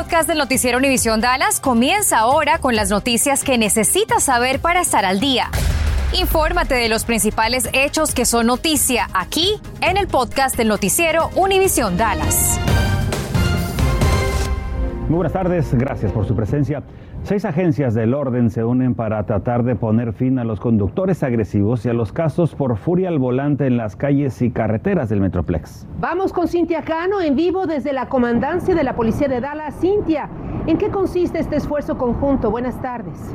podcast del noticiero Univisión Dallas comienza ahora con las noticias que necesitas saber para estar al día. Infórmate de los principales hechos que son noticia aquí en el podcast del noticiero Univisión Dallas. Muy buenas tardes, gracias por su presencia. Seis agencias del orden se unen para tratar de poner fin a los conductores agresivos y a los casos por furia al volante en las calles y carreteras del Metroplex. Vamos con Cintia Cano en vivo desde la comandancia de la Policía de Dallas. Cintia, ¿en qué consiste este esfuerzo conjunto? Buenas tardes.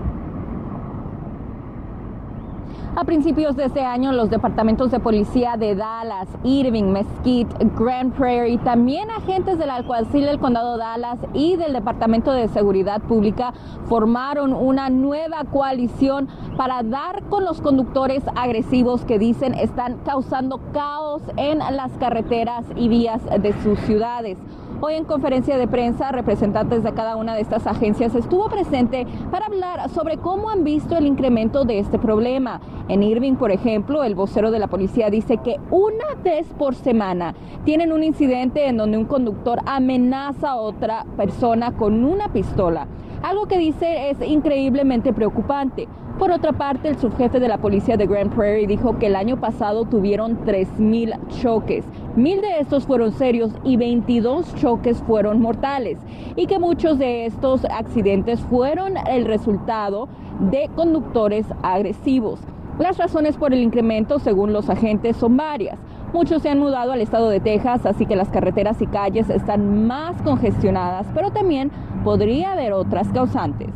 A principios de este año, los departamentos de policía de Dallas, Irving, Mesquite, Grand Prairie, también agentes del alguacil del condado Dallas y del Departamento de Seguridad Pública formaron una nueva coalición para dar con los conductores agresivos que dicen están causando caos en las carreteras y vías de sus ciudades. Hoy en conferencia de prensa, representantes de cada una de estas agencias estuvo presente para hablar sobre cómo han visto el incremento de este problema. En Irving, por ejemplo, el vocero de la policía dice que una vez por semana tienen un incidente en donde un conductor amenaza a otra persona con una pistola algo que dice es increíblemente preocupante. Por otra parte, el subjefe de la policía de Grand Prairie dijo que el año pasado tuvieron 3.000 choques. Mil de estos fueron serios y 22 choques fueron mortales. Y que muchos de estos accidentes fueron el resultado de conductores agresivos. Las razones por el incremento, según los agentes, son varias. Muchos se han mudado al estado de Texas, así que las carreteras y calles están más congestionadas, pero también podría haber otras causantes.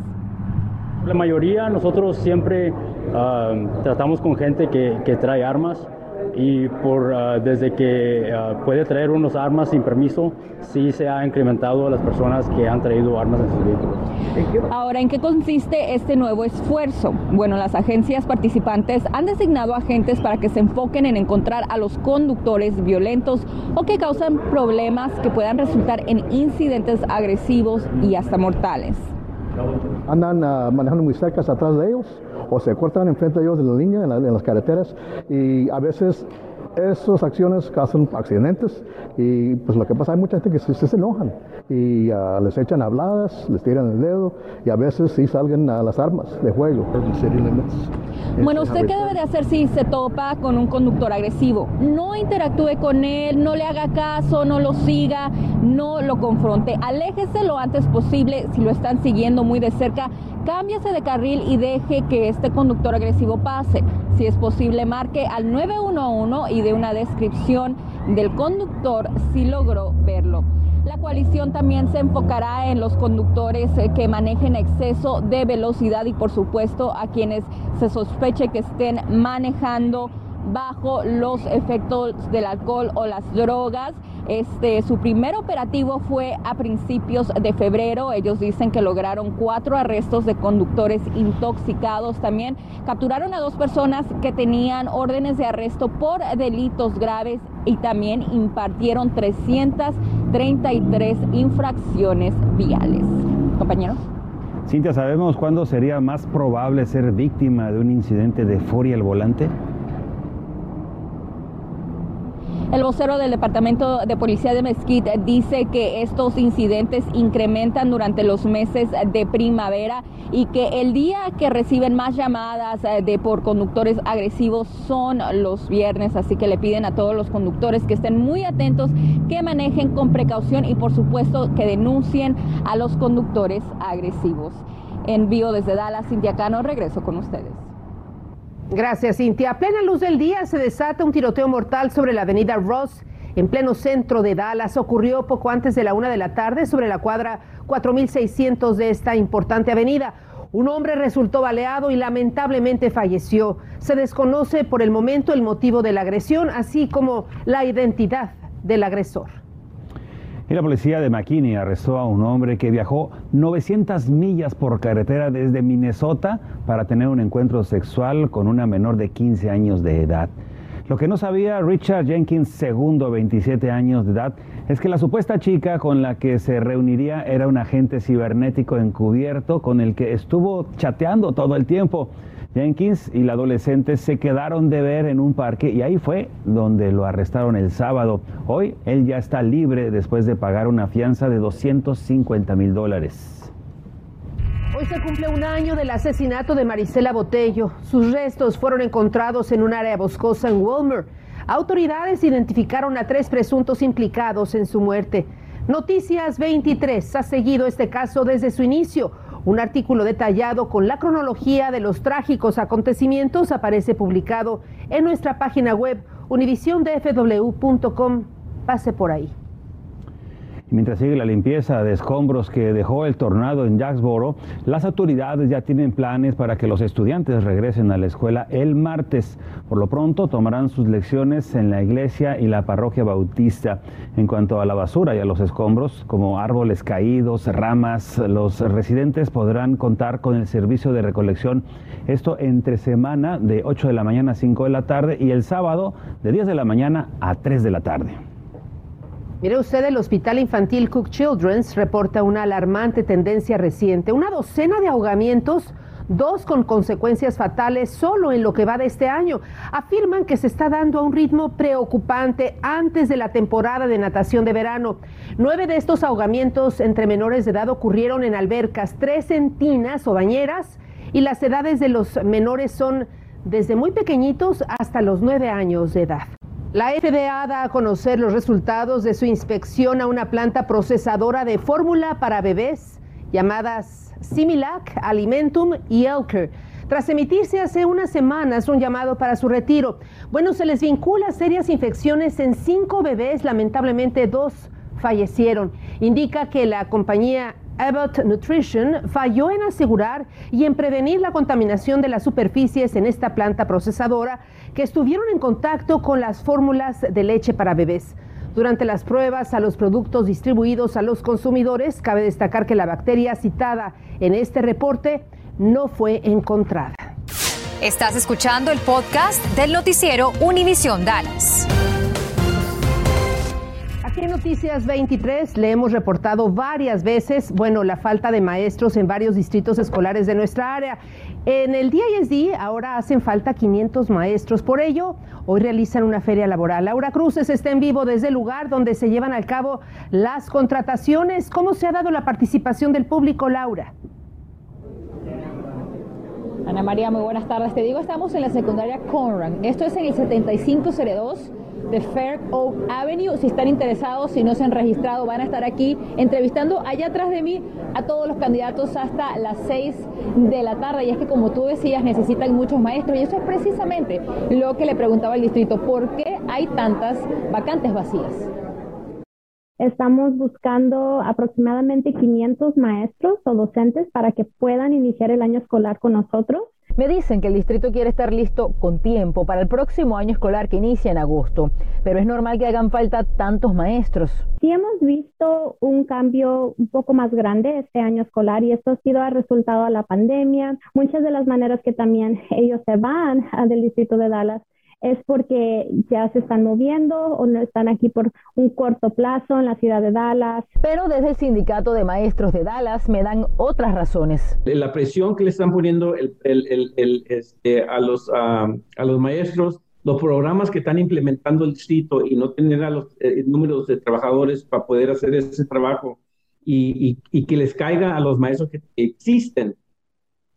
La mayoría nosotros siempre ah, tratamos con gente que, que trae armas y por, uh, desde que uh, puede traer unos armas sin permiso, sí se ha incrementado a las personas que han traído armas en sus vehículos. Ahora, ¿en qué consiste este nuevo esfuerzo? Bueno, las agencias participantes han designado agentes para que se enfoquen en encontrar a los conductores violentos o que causan problemas que puedan resultar en incidentes agresivos y hasta mortales. Andan uh, manejando muy cerca atrás de ellos o se cortan enfrente de ellos de la línea en, las carreteras y a veces esas acciones causan accidentes y pues lo que pasa hay mucha gente que se, se enojan y uh, les echan habladas, les tiran el dedo y a veces sí salgan a las armas de juego. Bueno, ¿usted qué debe de hacer si se topa con un conductor agresivo? No interactúe con él, no le haga caso, no lo siga, no lo confronte. Aléjese lo antes posible si lo están siguiendo muy de cerca. Cámbiase de carril y deje que este conductor agresivo pase. Si es posible, marque al 911 y de una descripción del conductor si logró verlo. La coalición también se enfocará en los conductores eh, que manejen exceso de velocidad y por supuesto a quienes se sospeche que estén manejando bajo los efectos del alcohol o las drogas. Este, su primer operativo fue a principios de febrero. Ellos dicen que lograron cuatro arrestos de conductores intoxicados. También capturaron a dos personas que tenían órdenes de arresto por delitos graves y también impartieron 333 infracciones viales. Compañeros. Cintia, ¿sabemos cuándo sería más probable ser víctima de un incidente de furia al volante? El vocero del Departamento de Policía de Mesquite dice que estos incidentes incrementan durante los meses de primavera y que el día que reciben más llamadas eh, de por conductores agresivos son los viernes, así que le piden a todos los conductores que estén muy atentos, que manejen con precaución y por supuesto que denuncien a los conductores agresivos. Envío desde Dallas, Cintia Cano, regreso con ustedes. Gracias, Cintia. A plena luz del día se desata un tiroteo mortal sobre la avenida Ross, en pleno centro de Dallas. Ocurrió poco antes de la una de la tarde sobre la cuadra 4600 de esta importante avenida. Un hombre resultó baleado y lamentablemente falleció. Se desconoce por el momento el motivo de la agresión, así como la identidad del agresor. Y la policía de McKinney arrestó a un hombre que viajó 900 millas por carretera desde Minnesota para tener un encuentro sexual con una menor de 15 años de edad. Lo que no sabía Richard Jenkins segundo 27 años de edad, es que la supuesta chica con la que se reuniría era un agente cibernético encubierto con el que estuvo chateando todo el tiempo. Jenkins y la adolescente se quedaron de ver en un parque y ahí fue donde lo arrestaron el sábado. Hoy él ya está libre después de pagar una fianza de 250 mil dólares. Hoy se cumple un año del asesinato de Marisela Botello. Sus restos fueron encontrados en un área boscosa en Wilmer. Autoridades identificaron a tres presuntos implicados en su muerte. Noticias 23 ha seguido este caso desde su inicio. Un artículo detallado con la cronología de los trágicos acontecimientos aparece publicado en nuestra página web univisiondfw.com. Pase por ahí mientras sigue la limpieza de escombros que dejó el tornado en Jacksboro, las autoridades ya tienen planes para que los estudiantes regresen a la escuela el martes. Por lo pronto tomarán sus lecciones en la iglesia y la parroquia bautista. En cuanto a la basura y a los escombros, como árboles caídos, ramas, los residentes podrán contar con el servicio de recolección. Esto entre semana de 8 de la mañana a 5 de la tarde y el sábado de 10 de la mañana a 3 de la tarde. Mire usted, el Hospital Infantil Cook Children's reporta una alarmante tendencia reciente, una docena de ahogamientos, dos con consecuencias fatales solo en lo que va de este año. Afirman que se está dando a un ritmo preocupante antes de la temporada de natación de verano. Nueve de estos ahogamientos entre menores de edad ocurrieron en albercas, tres en tinas o bañeras, y las edades de los menores son desde muy pequeñitos hasta los nueve años de edad. La FDA da a conocer los resultados de su inspección a una planta procesadora de fórmula para bebés llamadas Similac, Alimentum y Elker. Tras emitirse hace unas semanas un llamado para su retiro, bueno, se les vincula serias infecciones en cinco bebés, lamentablemente dos fallecieron. Indica que la compañía Abbott Nutrition falló en asegurar y en prevenir la contaminación de las superficies en esta planta procesadora que estuvieron en contacto con las fórmulas de leche para bebés. Durante las pruebas a los productos distribuidos a los consumidores, cabe destacar que la bacteria citada en este reporte no fue encontrada. Estás escuchando el podcast del noticiero Univisión Dallas. Aquí en Noticias 23 le hemos reportado varias veces, bueno, la falta de maestros en varios distritos escolares de nuestra área. En el DISD ahora hacen falta 500 maestros. Por ello, hoy realizan una feria laboral. Laura Cruces está en vivo desde el lugar donde se llevan a cabo las contrataciones. ¿Cómo se ha dado la participación del público, Laura? Ana María, muy buenas tardes. Te digo, estamos en la secundaria Conran. Esto es en el 7502 de Fair Oak Avenue. Si están interesados, si no se han registrado, van a estar aquí entrevistando allá atrás de mí a todos los candidatos hasta las 6 de la tarde. Y es que como tú decías, necesitan muchos maestros y eso es precisamente lo que le preguntaba el distrito. ¿Por qué hay tantas vacantes vacías? Estamos buscando aproximadamente 500 maestros o docentes para que puedan iniciar el año escolar con nosotros. Me dicen que el distrito quiere estar listo con tiempo para el próximo año escolar que inicia en agosto, pero es normal que hagan falta tantos maestros. Sí hemos visto un cambio un poco más grande este año escolar y esto ha sido el resultado de la pandemia. Muchas de las maneras que también ellos se van del distrito de Dallas es porque ya se están moviendo o no están aquí por un corto plazo en la ciudad de Dallas. Pero desde el sindicato de maestros de Dallas me dan otras razones. La presión que le están poniendo este, a, los, a los maestros los programas que están implementando el distrito y no tener a los eh, números de trabajadores para poder hacer ese trabajo y, y, que les caiga a los maestros que existen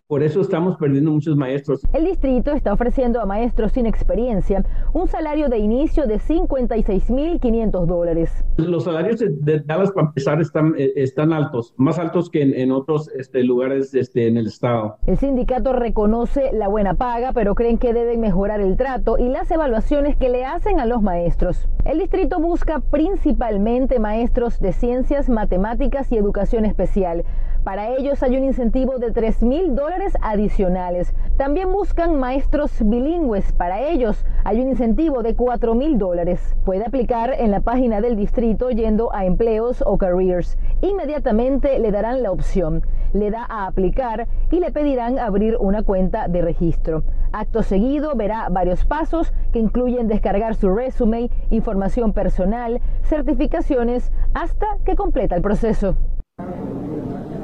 por eso estamos perdiendo muchos maestros. El distrito está ofreciendo a maestros sin experiencia un salario de inicio de 56.500 dólares. Los salarios de Dallas, para empezar, están, eh, están altos, más altos que en, otros este, lugares este, en el estado. El sindicato reconoce la buena paga, pero creen que deben mejorar el trato y las evaluaciones que le hacen a los maestros. El distrito busca principalmente maestros de ciencias, matemáticas y educación especial Para ellos hay un incentivo de 3 mil dólares adicionales. También buscan maestros bilingües. Para ellos hay un incentivo de 4 mil dólares. Puede aplicar en la página del distrito yendo a empleos o careers. Inmediatamente le darán la opción. Le da a aplicar y le pedirán abrir una cuenta de registro. Acto seguido verá varios pasos que incluyen descargar su resumen, información personal, certificaciones, hasta que completa el proceso.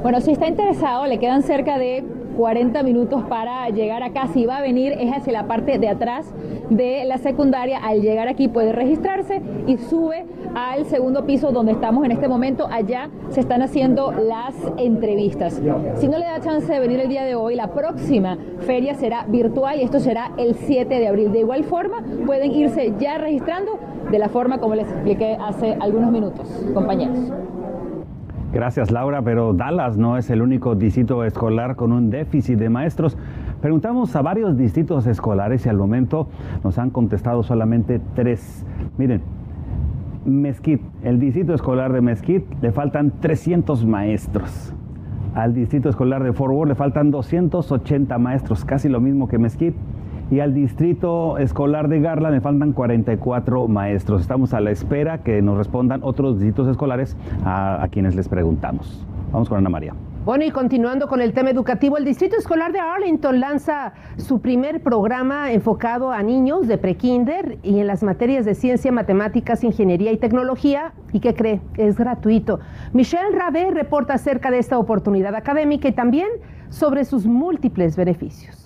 Bueno, si está interesado, le quedan cerca de 40 minutos para llegar acá. Si va a venir, es hacia la parte de atrás de la secundaria. Al llegar aquí puede registrarse y sube al segundo piso donde estamos en este momento. Allá se están haciendo las entrevistas. Si no le da chance de venir el día de hoy, la próxima feria será virtual y esto será el 7 de abril. De igual forma, pueden irse ya registrando de la forma como les expliqué hace algunos minutos, compañeros. Gracias Laura, pero Dallas no es el único distrito escolar con un déficit de maestros. Preguntamos a varios distritos escolares y al momento nos han contestado solamente tres. Miren, Mesquite, el distrito escolar de Mesquite le faltan 300 maestros. Al distrito escolar de Fort Worth le faltan 280 maestros, casi lo mismo que Mesquite y al distrito escolar de Garland me faltan 44 maestros. Estamos a la espera que nos respondan otros distritos escolares a quienes les preguntamos. Vamos con Ana María. Bueno, y continuando con el tema educativo, el Distrito Escolar de Arlington lanza su primer programa enfocado a niños de prekinder y en las materias de ciencia, matemáticas, ingeniería y tecnología. ¿Y qué cree? Es gratuito. Michelle Rabé reporta acerca de esta oportunidad académica y también sobre sus múltiples beneficios.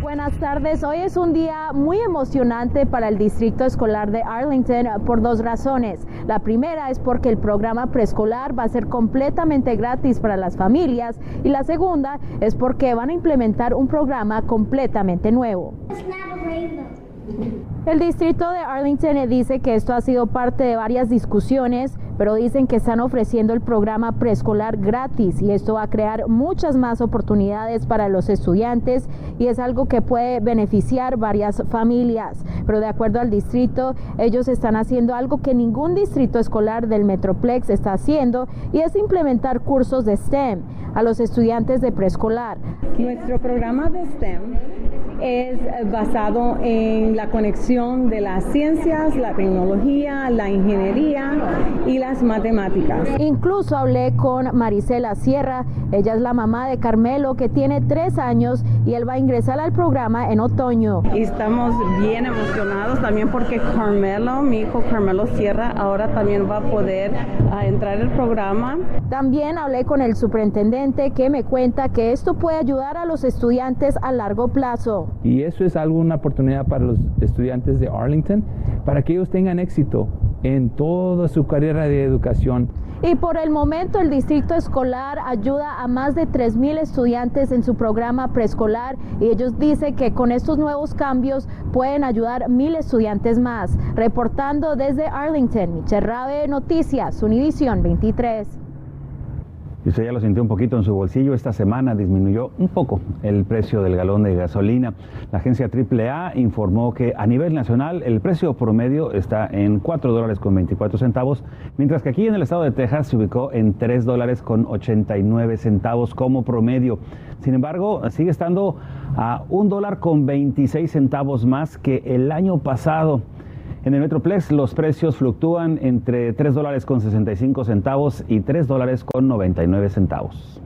Buenas tardes. Hoy es un día muy emocionante para el Distrito Escolar de Arlington por dos razones. La primera es porque el programa preescolar va a ser completamente gratis para las familias y la segunda es porque van a implementar un programa completamente nuevo. El distrito de Arlington dice que esto ha sido parte de varias discusiones, pero dicen que están ofreciendo el programa preescolar gratis y esto va a crear muchas más oportunidades para los estudiantes y es algo que puede beneficiar varias familias. Pero de acuerdo al distrito, ellos están haciendo algo que ningún distrito escolar del Metroplex está haciendo y es implementar cursos de STEM a los estudiantes de preescolar. Nuestro programa de STEM es basado en la conexión de las ciencias, la tecnología, la ingeniería y las matemáticas. Incluso hablé con Marisela Sierra, ella es la mamá de Carmelo que tiene tres años y él va a ingresar al programa en otoño. Y estamos bien emocionados también porque Carmelo, mi hijo Carmelo Sierra, ahora también va a poder uh, entrar al programa. También hablé con el superintendente que me cuenta que esto puede ayudar a los estudiantes a largo plazo. Y eso es algo, una oportunidad para los estudiantes de Arlington, para que ellos tengan éxito en toda su carrera de educación. Y por el momento el distrito escolar ayuda a más de 3.000 estudiantes en su programa preescolar y ellos dicen que con estos nuevos cambios pueden ayudar mil estudiantes más. Reportando desde Arlington, Michelle Rabe, Noticias, Univisión 23. Y usted ya lo sintió un poquito en su bolsillo, esta semana disminuyó un poco el precio del galón de gasolina. La agencia AAA informó que a nivel nacional el precio promedio está en 4 dólares con 24 centavos, mientras que aquí en el estado de Texas se ubicó en 3 dólares con 89 centavos como promedio. Sin embargo, sigue estando a 1 dólar con 26 centavos más que el año pasado. En el Metroplex los precios fluctúan entre 3 dólares con 65 centavos y 3 dólares con 99 centavos.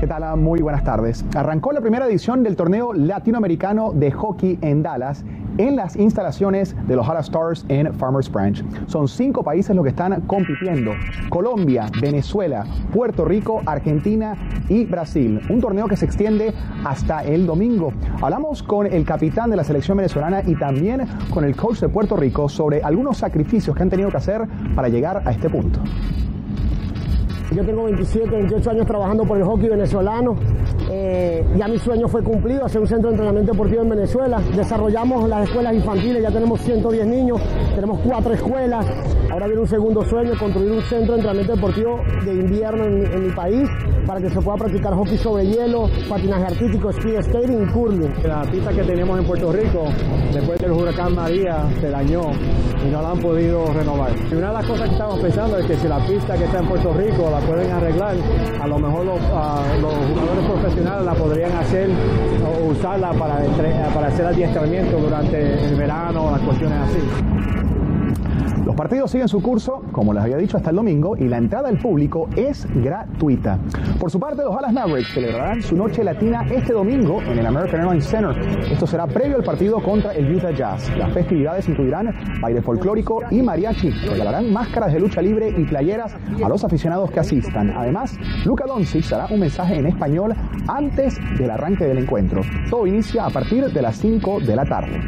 ¿Qué tal? Muy buenas tardes. Arrancó la primera edición del torneo latinoamericano de hockey en Dallas en las instalaciones de los Hala Stars en Farmers Branch. Son cinco países los que están compitiendo. Colombia, Venezuela, Puerto Rico, Argentina y Brasil. Un torneo que se extiende hasta el domingo. Hablamos con el capitán de la selección venezolana y también con el coach de Puerto Rico sobre algunos sacrificios que han tenido que hacer para llegar a este punto. Yo tengo 27, 28 años trabajando por el hockey venezolano. Eh, ya mi sueño fue cumplido, hacer un centro de entrenamiento deportivo en Venezuela. Desarrollamos las escuelas infantiles, ya tenemos 110 niños, tenemos cuatro escuelas. Ahora viene un segundo sueño, construir un centro de entrenamiento deportivo de invierno en, mi país para que se pueda practicar hockey sobre hielo, patinaje artístico, speed skating y curling. La pista que tenemos en Puerto Rico, después del huracán María, se dañó y no la han podido renovar. Y una de las cosas que estamos pensando es que si la pista que está en Puerto Rico la pueden arreglar, a lo mejor los, los jugadores profesionales la podrían hacer o usarla para, para hacer adiestramiento durante el verano las cuestiones así. Los partidos siguen su curso, como les había dicho, hasta el domingo y la entrada al público es gratuita. Por su parte, los Dallas Mavericks celebrarán su noche latina este domingo en el American Airlines Center. Esto será previo al partido contra el Utah Jazz. Las festividades incluirán baile folclórico y mariachi. Regalarán máscaras de lucha libre y playeras a los aficionados que asistan. Además, Luca Doncic dará un mensaje en español antes del arranque del encuentro. Todo inicia a partir de las 5 de la tarde.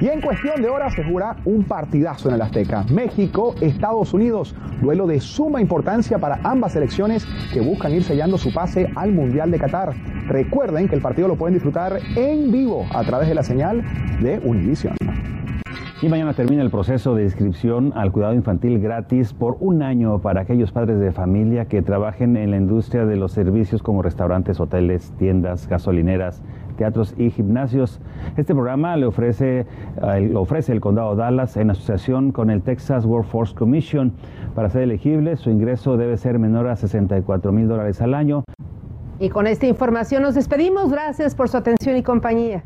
Y en cuestión de horas se jura un partidazo en el Azteca. México, Estados Unidos, duelo de suma importancia para ambas selecciones que buscan ir sellando su pase al Mundial de Qatar. Recuerden que el partido lo pueden disfrutar en vivo a través de la señal de Univision. Y mañana termina el proceso de inscripción al cuidado infantil gratis por un año para aquellos padres de familia que trabajen en la industria de los servicios como restaurantes, hoteles, tiendas, gasolineras, teatros y gimnasios. Este programa le ofrece, eh, lo ofrece el Condado Dallas en asociación con el Texas Workforce Commission. Para ser elegible, su ingreso debe ser menor a 64 mil dólares al año. Y con esta información nos despedimos. Gracias por su atención y compañía.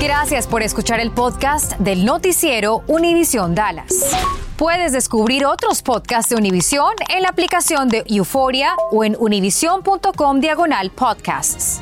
Gracias por escuchar el podcast del noticiero Univisión Dallas. Puedes descubrir otros podcasts de Univisión en la aplicación de Euforia o en univision.com diagonal podcasts.